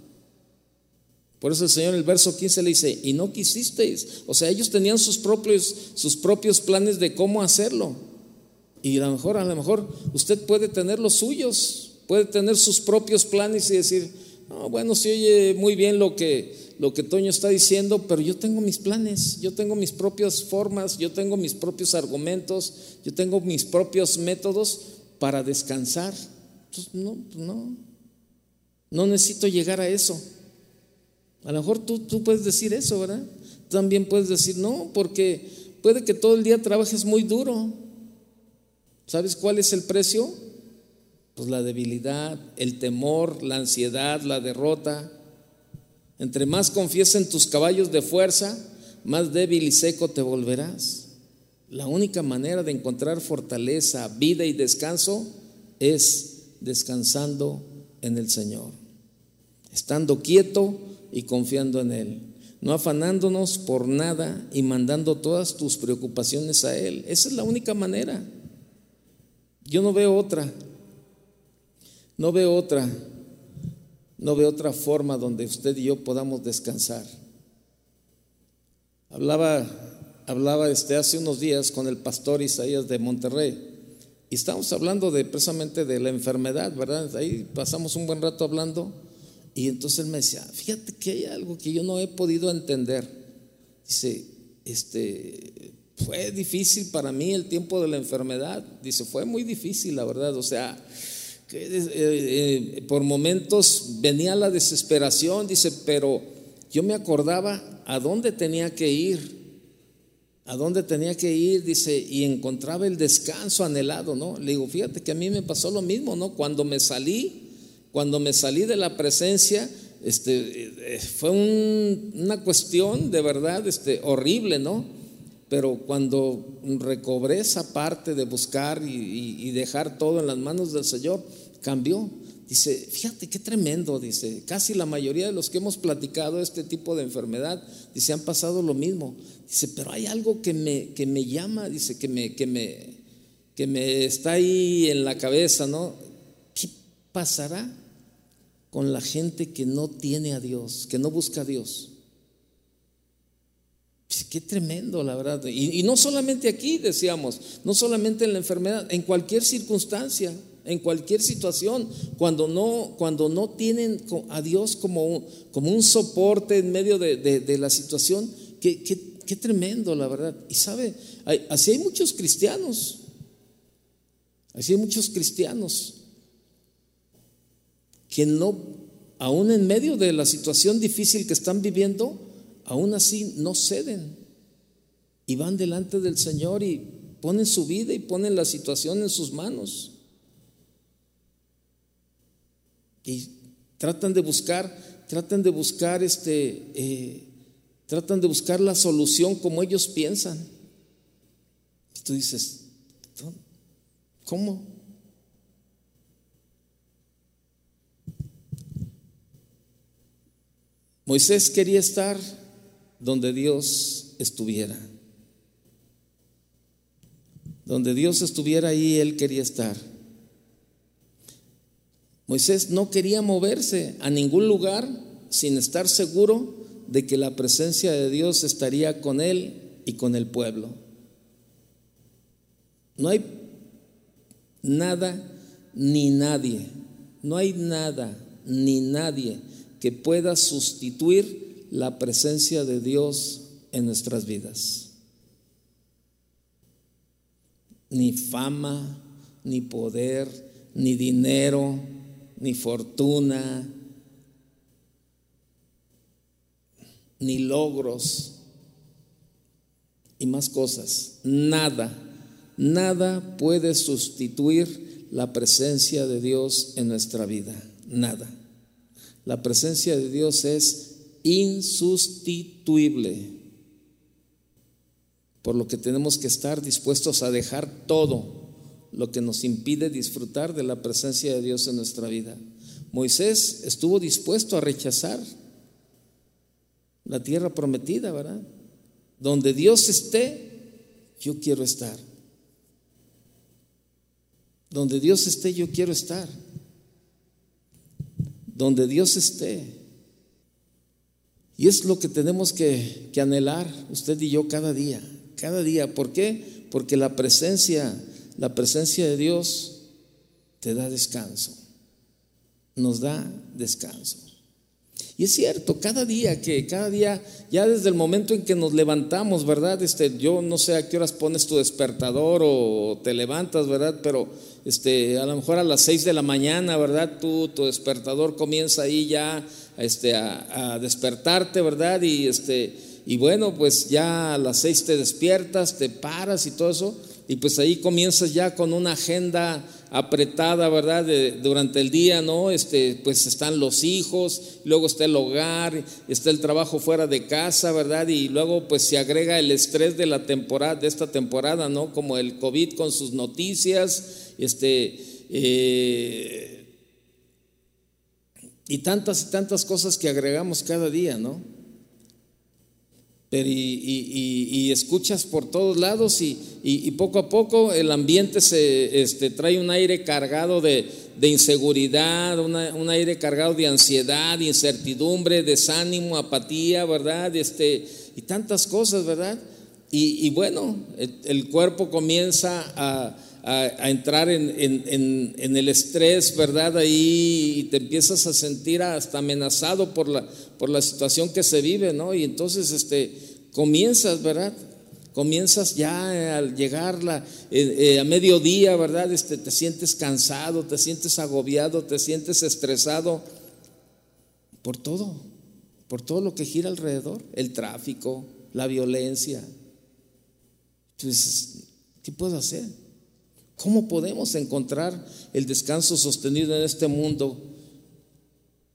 Por eso el Señor en el verso 15 le dice, y no quisisteis. O sea, ellos tenían sus propios, sus propios planes de cómo hacerlo. Y a lo mejor, a lo mejor usted puede tener los suyos, puede tener sus propios planes y decir, bueno, se oye muy bien lo que, lo que Toño está diciendo, pero yo tengo mis planes, yo tengo mis propias formas, yo tengo mis propios argumentos, yo tengo mis propios métodos para descansar. Entonces, no, no, no necesito llegar a eso. A lo mejor tú, tú puedes decir eso, ¿verdad? También puedes decir, no, porque puede que todo el día trabajes muy duro, ¿Sabes cuál es el precio? Pues la debilidad, el temor, la ansiedad, la derrota. Entre más confíes en tus caballos de fuerza, más débil y seco te volverás. La única manera de encontrar fortaleza, vida y descanso es descansando en el Señor, estando quieto y confiando en Él, no afanándonos por nada y mandando todas tus preocupaciones a Él. Esa es la única manera. Yo no veo otra, no veo otra, no veo otra forma donde usted y yo podamos descansar. Hablaba, hablaba este, hace unos días con el pastor Isaías de Monterrey y estamos hablando de precisamente de la enfermedad, ¿verdad? Ahí pasamos un buen rato hablando y entonces él me decía, fíjate que hay algo que yo no he podido entender. Dice, este, fue difícil para mí el tiempo de la enfermedad. Dice, fue muy difícil, la verdad. O sea, que, eh, eh, por momentos venía la desesperación, dice, pero yo me acordaba a dónde tenía que ir, a dónde tenía que ir, dice, y encontraba el descanso anhelado, ¿no? Le digo, fíjate que a mí me pasó lo mismo, ¿no? Cuando me salí, cuando me salí de la presencia, este, eh, fue una cuestión de verdad este, horrible, ¿no? pero cuando recobré esa parte de buscar y, dejar todo en las manos del Señor, cambió. Dice, fíjate qué tremendo, dice, casi la mayoría de los que hemos platicado este tipo de enfermedad, dice, han pasado lo mismo. Dice, pero hay algo que me, que me llama, dice, que me, que, me, que me está ahí en la cabeza, ¿no? ¿Qué pasará con la gente que no tiene a Dios, que no busca a Dios? qué tremendo, la verdad. Y, no solamente aquí, decíamos, no solamente en la enfermedad, en cualquier circunstancia en cualquier situación, cuando no, cuando no tienen a Dios como, como un soporte en medio de, la situación, qué, qué, tremendo, la verdad. Y sabe, así hay muchos cristianos, así hay muchos cristianos que no, aún en medio de la situación difícil que están viviendo, aún así no ceden y van delante del Señor y ponen su vida y ponen la situación en sus manos. Y tratan de buscar, tratan de buscar este, eh, tratan de buscar la solución como ellos piensan. Y tú dices, ¿cómo? Moisés quería estar donde Dios estuviera. Donde Dios estuviera ahí, él quería estar. Moisés no quería moverse a ningún lugar sin estar seguro de que la presencia de Dios estaría con él y con el pueblo. No hay nada ni nadie, no hay nada ni nadie que pueda sustituir la presencia de Dios en nuestras vidas. Ni fama, ni poder, ni dinero, ni fortuna, ni logros y más cosas. Nada, nada puede sustituir la presencia de Dios en nuestra vida. Nada. La presencia de Dios es insustituible. Por lo que tenemos que estar dispuestos a dejar todo lo que nos impide disfrutar de la presencia de Dios en nuestra vida. Moisés estuvo dispuesto a rechazar la tierra prometida, ¿verdad? Donde Dios esté, yo quiero estar. Donde Dios esté, yo quiero estar. Donde Dios esté. Y es lo que tenemos que, anhelar, usted y yo, cada día. Cada día. ¿Por qué? Porque la presencia la presencia de Dios te da descanso, nos da descanso. Y es cierto, cada día que, cada día, ya desde el momento en que nos levantamos, ¿verdad? Este, yo no sé a qué horas pones tu despertador o te levantas, ¿verdad? Pero este, a lo mejor a las seis de la mañana, ¿verdad? Tú, tu despertador comienza ahí ya este, a, a despertarte, ¿verdad? Y, este, y bueno, pues ya a las seis te despiertas, te paras y todo eso. Y pues ahí comienzas ya con una agenda apretada, ¿verdad? durante el día, ¿no? Este, pues están los hijos, luego está el hogar, está el trabajo fuera de casa, ¿verdad? Y luego pues se agrega el estrés de la temporada, de esta temporada, ¿no? Como el COVID con sus noticias, este, eh, y tantas y tantas cosas que agregamos cada día, ¿no? y, escuchas por todos lados y, poco a poco el ambiente se este, trae un aire cargado de, inseguridad, un aire cargado de ansiedad, incertidumbre, desánimo, apatía, ¿verdad? Este, y tantas cosas, ¿verdad? Y, bueno, el, cuerpo comienza a, entrar en, en, el estrés, ¿verdad? Ahí y te empiezas a sentir hasta amenazado por la, por la situación que se vive, ¿no? Y entonces este, comienzas, ¿verdad? Comienzas ya al llegar eh, eh, a mediodía, ¿verdad? Este, te sientes cansado, te sientes agobiado, te sientes estresado por todo, por todo lo que gira alrededor, el tráfico, la violencia. Tú dices, ¿qué puedo hacer? ¿Cómo podemos encontrar el descanso sostenido en este mundo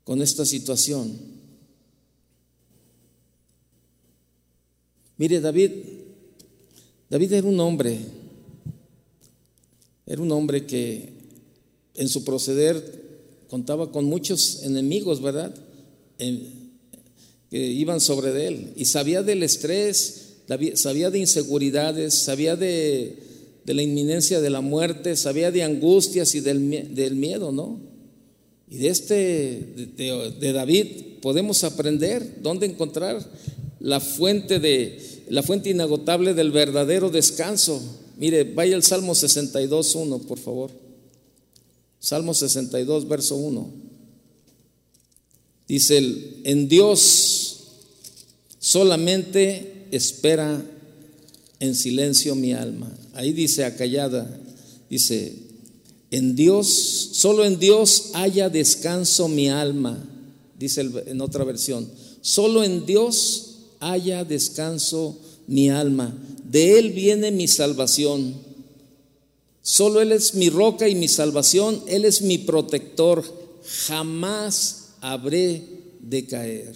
con esta situación? Mire, David David era un hombre, era un hombre que en su proceder contaba con muchos enemigos, ¿verdad? que iban sobre él. Y sabía del estrés, sabía de inseguridades, sabía de, la inminencia de la muerte, sabía de angustias y del, del miedo, ¿no? Y de este, de, David, podemos aprender dónde encontrar la fuente de, la fuente inagotable del verdadero descanso. Mire, vaya al Salmo 62, 1, por favor. Salmo 62, verso 1. Dice, en Dios solamente espera en silencio mi alma. Ahí dice acallada, dice, en Dios, solo en Dios haya descanso mi alma, dice en otra versión, solo en Dios haya descanso mi alma, de Él viene mi salvación. Solo Él es mi roca y mi salvación, Él es mi protector, jamás habré de caer.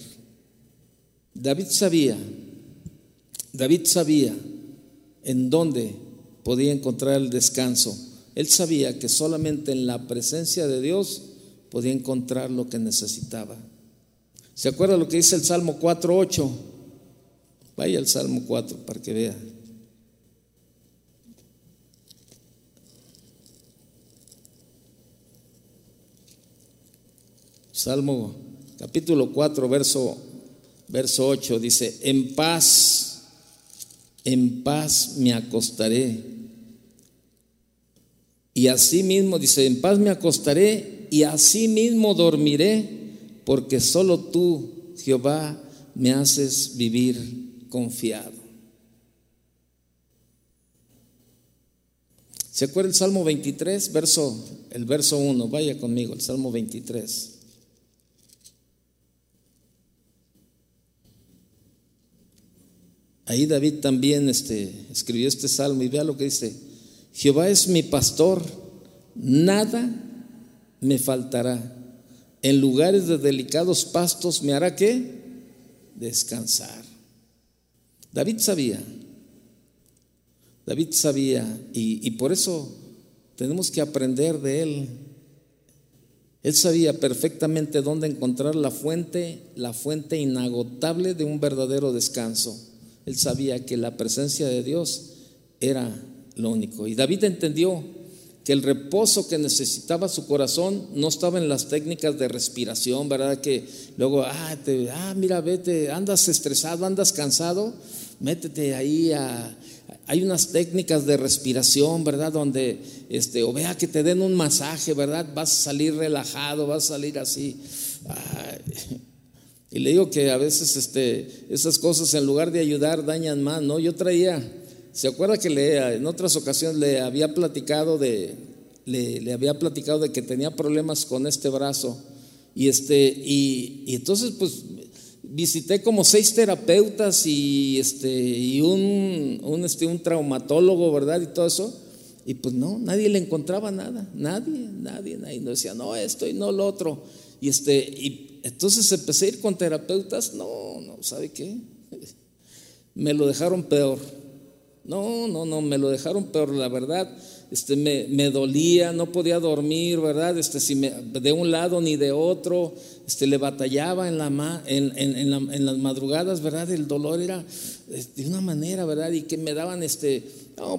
David sabía, David sabía en dónde podía encontrar el descanso. Él sabía que solamente en la presencia de Dios podía encontrar lo que necesitaba. ¿Se acuerda lo que dice el Salmo 4.8? Vaya al Salmo 4 para que vea. Salmo capítulo 4, verso, verso 8 dice, en paz, en paz me acostaré. Y así mismo dice, en paz me acostaré y así mismo dormiré, porque solo tú, Jehová, me haces vivir confiado. ¿Se acuerda el Salmo 23, verso, el verso 1? Vaya conmigo, el Salmo 23. Ahí David también este, escribió este salmo y vea lo que dice, Jehová es mi pastor, nada me faltará. En lugares de delicados pastos me hará qué? Descansar. David sabía, David sabía y, y por eso tenemos que aprender de él. Él sabía perfectamente dónde encontrar la fuente, la fuente inagotable de un verdadero descanso. Él sabía que la presencia de Dios era lo único. Y David entendió que el reposo que necesitaba su corazón no estaba en las técnicas de respiración, ¿verdad? Que luego, ah, ah mira, vete, andas estresado, andas cansado, métete ahí. Hay unas técnicas de respiración, ¿verdad? Donde, este, o vea que te den un masaje, ¿verdad? Vas a salir relajado, vas a salir así. Y le digo que a veces este, esas cosas en lugar de ayudar dañan más, ¿no? Yo traía, ¿se acuerda que en otras ocasiones le había platicado de, le, había platicado de que tenía problemas con este brazo? Y, este, y, entonces pues visité como seis terapeutas y, este, y un, un, este, un traumatólogo, ¿verdad? Y todo eso. Y pues no, nadie le encontraba nada, nadie, nadie, nadie. No decía, no, esto y no lo otro. Y, este, y entonces empecé a ir con terapeutas, no, no, ¿sabe qué? Me lo dejaron peor. No, no, no, me lo dejaron peor, la verdad. Este, me, me dolía, no podía dormir, ¿verdad? Este, si me, de un lado ni de otro, este, le batallaba en, la, en, en, en las madrugadas, ¿verdad? El dolor era de una manera, ¿verdad? Y que me daban este,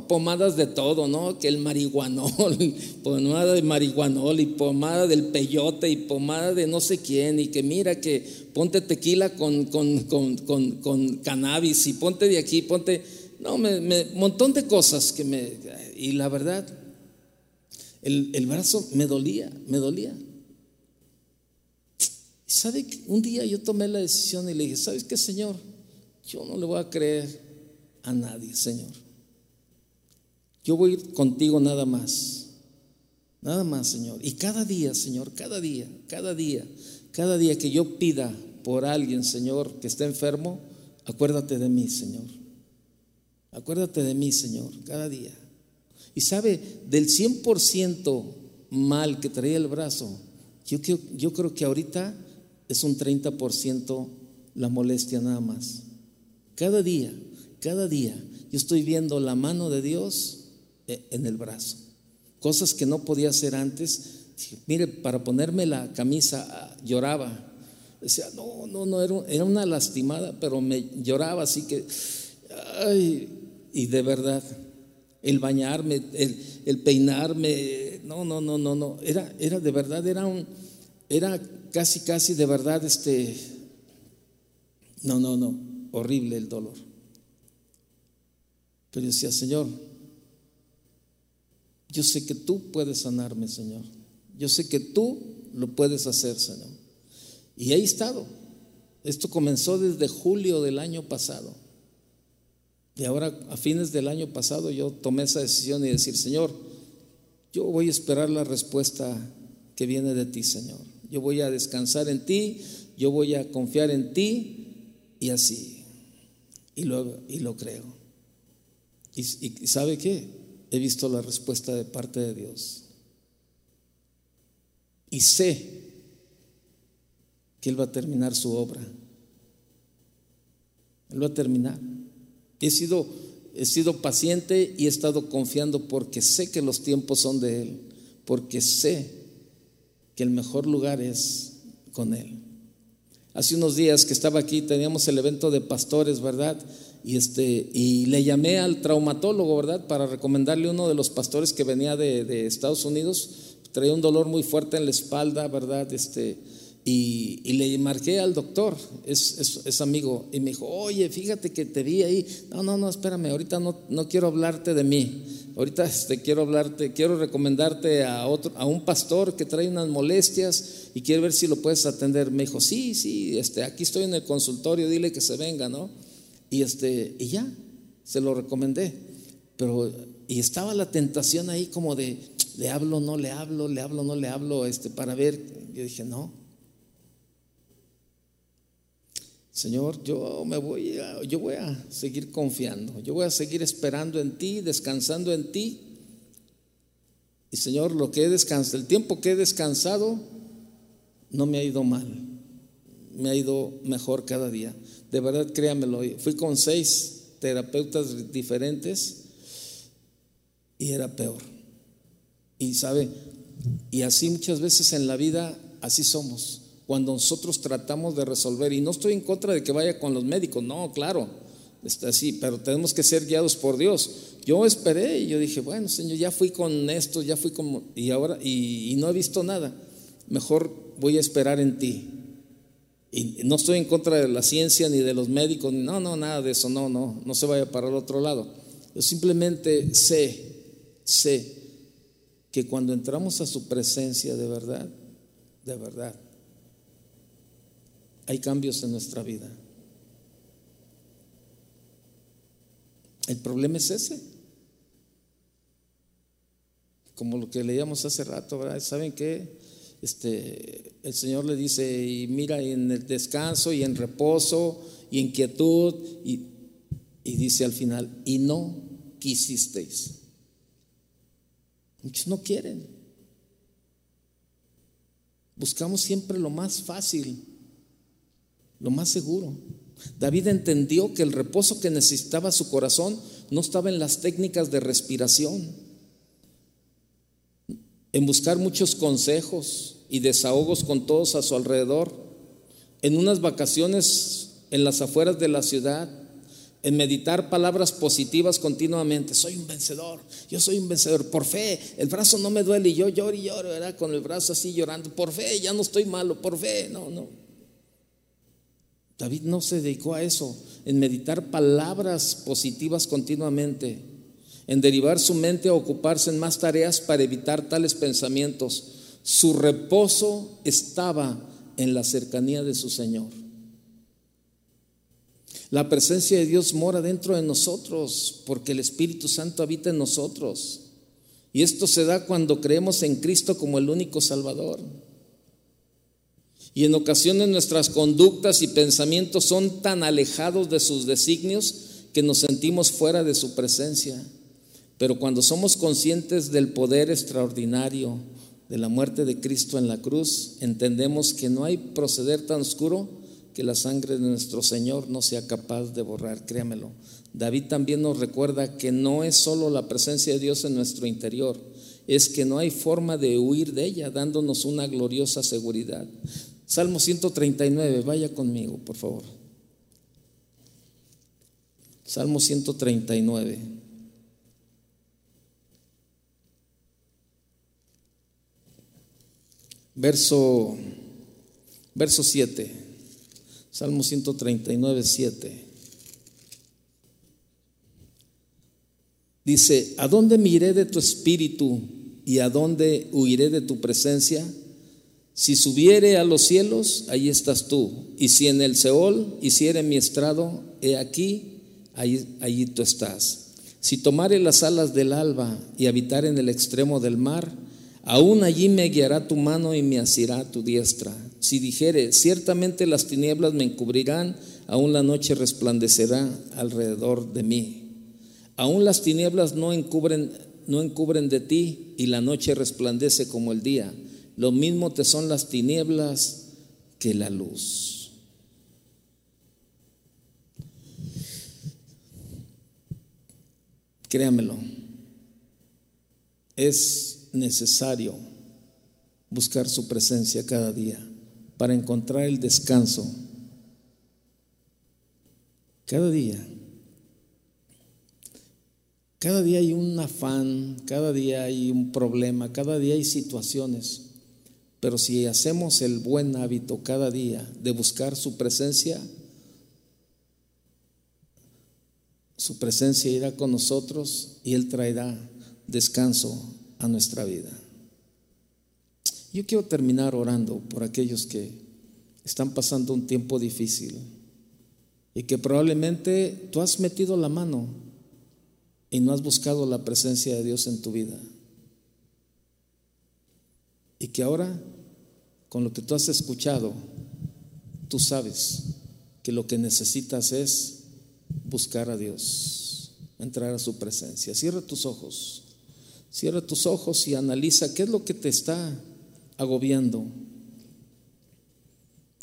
pomadas de todo, ¿no? Que el marihuanol, pomada de marihuanol y pomada del peyote y pomada de no sé quién y que mira que ponte tequila con, con, cannabis y ponte de aquí, ponte, no, me, montón de cosas que me, y la verdad, el, el brazo me dolía, me dolía. ¿Sabe? Un día yo tomé la decisión y le dije, ¿sabes qué, Señor? Yo no le voy a creer a nadie, Señor. Yo voy a ir contigo nada más. Nada más, Señor. Y cada día, Señor, cada día, cada día, cada día que yo pida por alguien, Señor, que esté enfermo, acuérdate de mí, Señor. Acuérdate de mí, Señor, cada día. Y sabe, del 100% mal que traía el brazo, yo, creo que ahorita es un 30% la molestia nada más. Cada día, cada día yo estoy viendo la mano de Dios eh, en el brazo. Cosas que no podía hacer antes. Mire, para ponerme la camisa ah, lloraba. Decía, no, no, no, era una lastimada, pero me lloraba así que, ay, y de verdad, el bañarme, el, peinarme, no, no, no, no, no, era, era de verdad, era un, era casi, casi de verdad, este, no, no, no, horrible el dolor. Pero decía, Señor, yo sé que tú puedes sanarme, Señor. Yo sé que tú lo puedes hacer, Señor. Y ahí he estado. Esto comenzó desde julio del año pasado. Y ahora, a fines del año pasado, yo tomé esa decisión y decir, Señor, yo voy a esperar la respuesta que viene de ti, Señor. Yo voy a descansar en ti, yo voy a confiar en ti y así. Y lo, y lo creo. Y, y ¿sabe qué? He visto la respuesta de parte de Dios. Y sé que Él va a terminar su obra. Él va a terminar. He sido, he sido paciente y he estado confiando porque sé que los tiempos son de Él, porque sé que el mejor lugar es con Él. Hace unos días que estaba aquí, teníamos el evento de pastores, ¿verdad? Y, este, y le llamé al traumatólogo, ¿verdad? Para recomendarle uno de los pastores que venía de, de Estados Unidos. Traía un dolor muy fuerte en la espalda, ¿verdad? Este, y, le marqué al doctor, es, amigo, y me dijo, oye, fíjate que te vi ahí. No, no, no, espérame, ahorita no, no quiero hablarte de mí. Ahorita este, quiero hablarte, quiero recomendarte a, otro, a un pastor que trae unas molestias y quiere ver si lo puedes atender. Me dijo, sí, sí, este, aquí estoy en el consultorio, dile que se venga, ¿no? Y, este, y ya, se lo recomendé. Pero, y estaba la tentación ahí como de, le hablo, no le hablo, le hablo, no le hablo, este, para ver. Yo dije, no, Señor, yo me voy a, yo voy a seguir confiando, yo voy a seguir esperando en ti, descansando en ti. Y Señor, lo que he descansado, el tiempo que he descansado, no me ha ido mal, me ha ido mejor cada día. De verdad, créamelo, fui con seis terapeutas diferentes y era peor. Y sabe, y así muchas veces en la vida, así somos cuando nosotros tratamos de resolver, y no estoy en contra de que vaya con los médicos, no, claro, está así, pero tenemos que ser guiados por Dios. Yo esperé y yo dije, bueno, Señor, ya fui con esto, ya fui como, y ahora, y, no he visto nada, mejor voy a esperar en ti. Y no estoy en contra de la ciencia ni de los médicos, no, no, nada de eso, no, no, no se vaya para el otro lado. Yo simplemente sé, sé que cuando entramos a su presencia de verdad, de verdad, hay cambios en nuestra vida. El problema es ese. Como lo que leíamos hace rato, ¿verdad? ¿Saben qué? Este, el Señor le dice, y mira en el descanso y en reposo y en quietud, y, y dice al final, y no quisisteis. Muchos no quieren. Buscamos siempre lo más fácil lo más seguro. David entendió que el reposo que necesitaba su corazón no estaba en las técnicas de respiración, en buscar muchos consejos y desahogos con todos a su alrededor, en unas vacaciones en las afueras de la ciudad, en meditar palabras positivas continuamente. Soy un vencedor, yo soy un vencedor. Por fe, el brazo no me duele y yo lloro y lloro, ¿verdad? Con el brazo así llorando. Por fe, ya no estoy malo, por fe, no, no. David no se dedicó a eso, en meditar palabras positivas continuamente, en derivar su mente a ocuparse en más tareas para evitar tales pensamientos. Su reposo estaba en la cercanía de su Señor. La presencia de Dios mora dentro de nosotros porque el Espíritu Santo habita en nosotros. Y esto se da cuando creemos en Cristo como el único Salvador. Y en ocasiones nuestras conductas y pensamientos son tan alejados de sus designios que nos sentimos fuera de su presencia. Pero cuando somos conscientes del poder extraordinario de la muerte de Cristo en la cruz, entendemos que no hay proceder tan oscuro que la sangre de nuestro Señor no sea capaz de borrar. Créamelo, David también nos recuerda que no es solo la presencia de Dios en nuestro interior, es que no hay forma de huir de ella, dándonos una gloriosa seguridad. Salmo 139, vaya conmigo, por favor. Salmo 139. Verso, verso 7. Salmo 139, 7. Dice, ¿a dónde miré de tu espíritu y a dónde huiré de tu presencia? Si subiere a los cielos, ahí estás tú. Y si en el Seol hiciere mi estrado, he aquí, allí tú estás. Si tomare las alas del alba y habitar en el extremo del mar, aún allí me guiará tu mano y me asirá tu diestra. Si dijere, ciertamente las tinieblas me encubrirán, aún la noche resplandecerá alrededor de mí. Aún las tinieblas no encubren, no encubren de ti y la noche resplandece como el día. Lo mismo te son las tinieblas que la luz. Créamelo, es necesario buscar su presencia cada día para encontrar el descanso. Cada día. Cada día hay un afán, cada día hay un problema, cada día hay situaciones. Pero si hacemos el buen hábito cada día de buscar su presencia, su presencia irá con nosotros y Él traerá descanso a nuestra vida. Yo quiero terminar orando por aquellos que están pasando un tiempo difícil y que probablemente tú has metido la mano y no has buscado la presencia de Dios en tu vida. Y que ahora, con lo que tú has escuchado, tú sabes que lo que necesitas es buscar a Dios, entrar a su presencia. Cierra tus ojos, cierra tus ojos y analiza qué es lo que te está agobiando,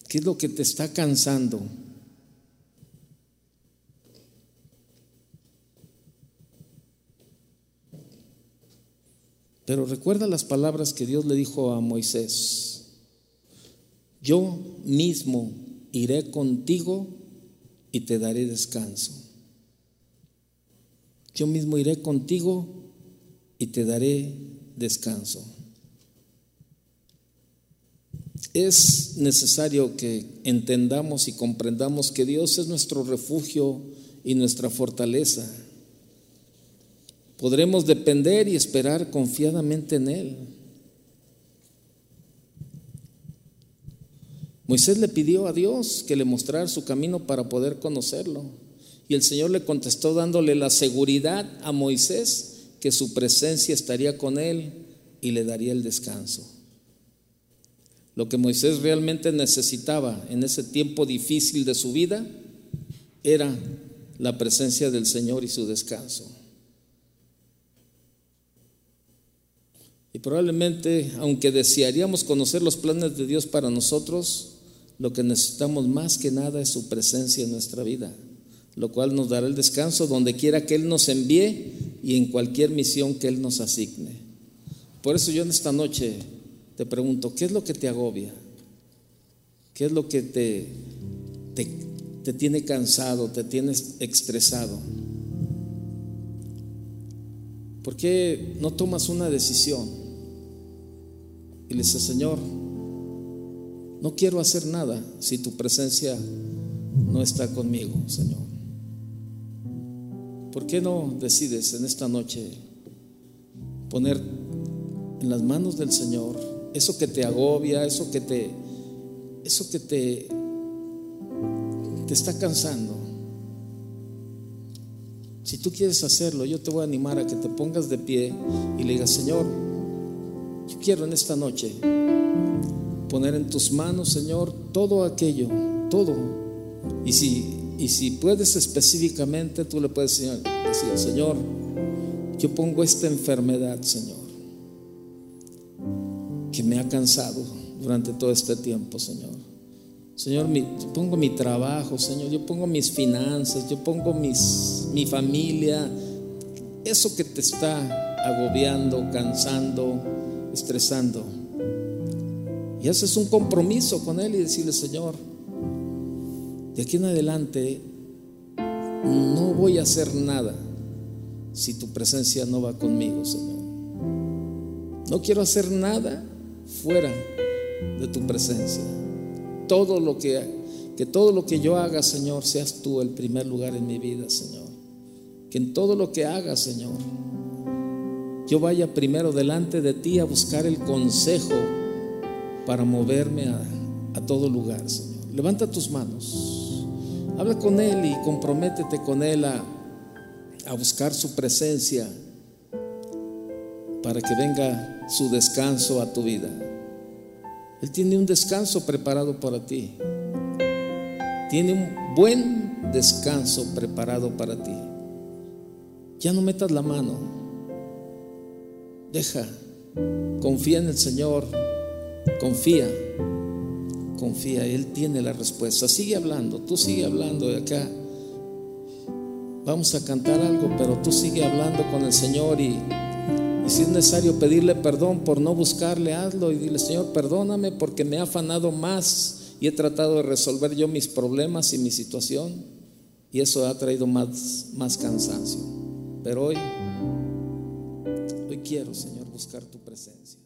qué es lo que te está cansando. Pero recuerda las palabras que Dios le dijo a Moisés. Yo mismo iré contigo y te daré descanso. Yo mismo iré contigo y te daré descanso. Es necesario que entendamos y comprendamos que Dios es nuestro refugio y nuestra fortaleza podremos depender y esperar confiadamente en Él. Moisés le pidió a Dios que le mostrara su camino para poder conocerlo. Y el Señor le contestó dándole la seguridad a Moisés que su presencia estaría con él y le daría el descanso. Lo que Moisés realmente necesitaba en ese tiempo difícil de su vida era la presencia del Señor y su descanso. Y probablemente, aunque desearíamos conocer los planes de Dios para nosotros, lo que necesitamos más que nada es su presencia en nuestra vida, lo cual nos dará el descanso donde quiera que Él nos envíe y en cualquier misión que Él nos asigne. Por eso yo en esta noche te pregunto, ¿qué es lo que te agobia? ¿Qué es lo que te, te, te tiene cansado, te tienes estresado? ¿Por qué no tomas una decisión? Y le dice, Señor, no quiero hacer nada si tu presencia no está conmigo, Señor. ¿Por qué no decides en esta noche poner en las manos del Señor eso que te agobia, eso que te eso que te te está cansando? Si tú quieres hacerlo, yo te voy a animar a que te pongas de pie y le digas, Señor, yo quiero en esta noche poner en tus manos, Señor, todo aquello, todo. Y si, y si puedes específicamente, tú le puedes decir, Señor, yo pongo esta enfermedad, Señor, que me ha cansado durante todo este tiempo, Señor. Señor, yo pongo mi trabajo, Señor, yo pongo mis finanzas, yo pongo mis, mi familia, eso que te está agobiando, cansando, estresando. Y haces un compromiso con Él y decirle, Señor, de aquí en adelante no voy a hacer nada si tu presencia no va conmigo, Señor. No quiero hacer nada fuera de tu presencia. Todo lo que, que todo lo que yo haga, Señor, seas tú el primer lugar en mi vida, Señor. Que en todo lo que haga, Señor, yo vaya primero delante de ti a buscar el consejo para moverme a, todo lugar, Señor. Levanta tus manos. Habla con Él y comprométete con Él a, a buscar su presencia para que venga su descanso a tu vida. Él tiene un descanso preparado para ti. Tiene un buen descanso preparado para ti. Ya no metas la mano. Deja. Confía en el Señor. Confía. Confía. Él tiene la respuesta. Sigue hablando. Tú sigue hablando de acá. Vamos a cantar algo, pero tú sigue hablando con el Señor y si es necesario pedirle perdón por no buscarle, hazlo y dile, Señor, perdóname porque me he afanado más y he tratado de resolver yo mis problemas y mi situación. Y eso ha traído más, más cansancio. Pero hoy, hoy quiero, Señor, buscar tu presencia.